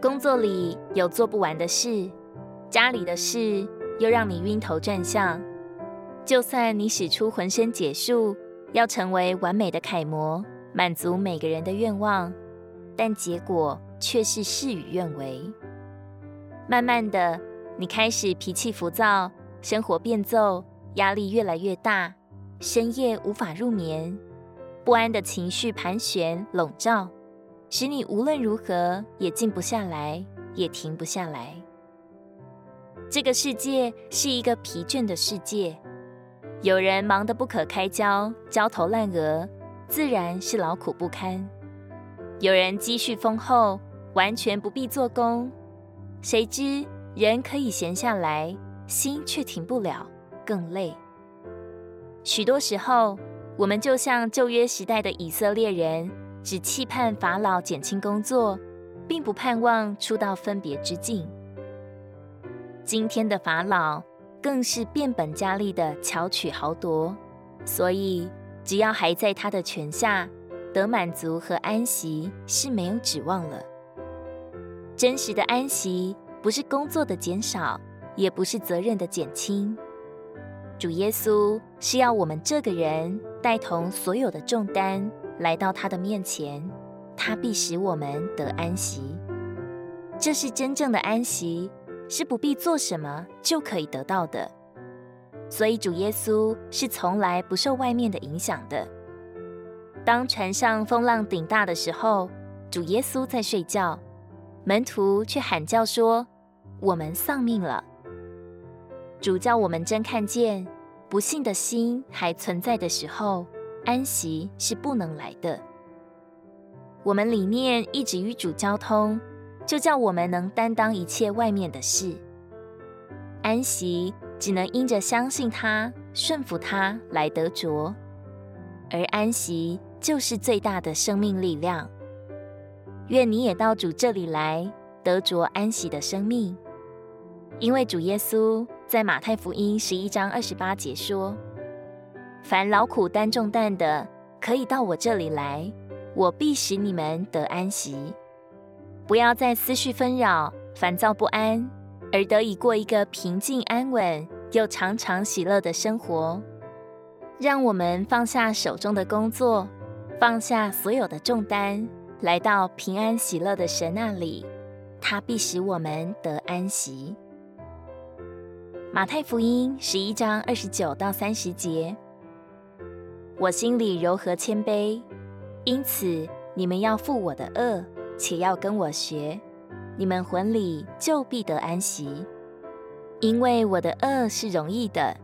工作里有做不完的事，家里的事又让你晕头转向。就算你使出浑身解数，要成为完美的楷模，满足每个人的愿望，但结果却是事与愿违。慢慢的，你开始脾气浮躁，生活变奏，压力越来越大，深夜无法入眠，不安的情绪盘旋笼罩，使你无论如何也静不下来，也停不下来。这个世界是一个疲倦的世界。有人忙得不可开交，焦头烂额，自然是劳苦不堪；有人积蓄丰厚，完全不必做工，谁知人可以闲下来，心却停不了，更累。许多时候，我们就像旧约时代的以色列人，只期盼法老减轻工作，并不盼望出到分别之境。今天的法老，更是变本加厉的巧取豪夺，所以只要还在他的权下，得满足和安息是没有指望了。真实的安息不是工作的减少，也不是责任的减轻。主耶稣是要我们这个人带同所有的重担来到他的面前，他必使我们得安息。这是真正的安息。是不必做什么就可以得到的，所以主耶稣是从来不受外面的影响的。当船上风浪顶大的时候，主耶稣在睡觉，门徒却喊叫说：“我们丧命了。”主叫我们真看见，不信的心还存在的时候，安息是不能来的。我们里面一直与主交通。就叫我们能担当一切外面的事，安息只能因着相信他、顺服他来得着，而安息就是最大的生命力量。愿你也到主这里来，得着安息的生命，因为主耶稣在马太福音十一章二十八节说：“凡劳苦担重担的，可以到我这里来，我必使你们得安息。”不要再思绪纷扰、烦躁不安，而得以过一个平静安稳又常常喜乐的生活。让我们放下手中的工作，放下所有的重担，来到平安喜乐的神那里，他必使我们得安息。马太福音十一章二十九到三十节：我心里柔和谦卑，因此你们要负我的轭。且要跟我学，你们魂里就必得安息，因为我的轭是容易的，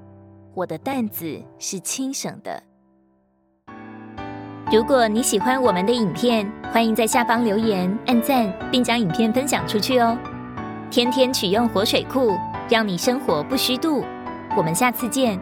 我的担子是轻省的。如果你喜欢我们的影片，欢迎在下方留言、按赞，并将影片分享出去哦。天天取用活水库，让你生活不虚度。我们下次见。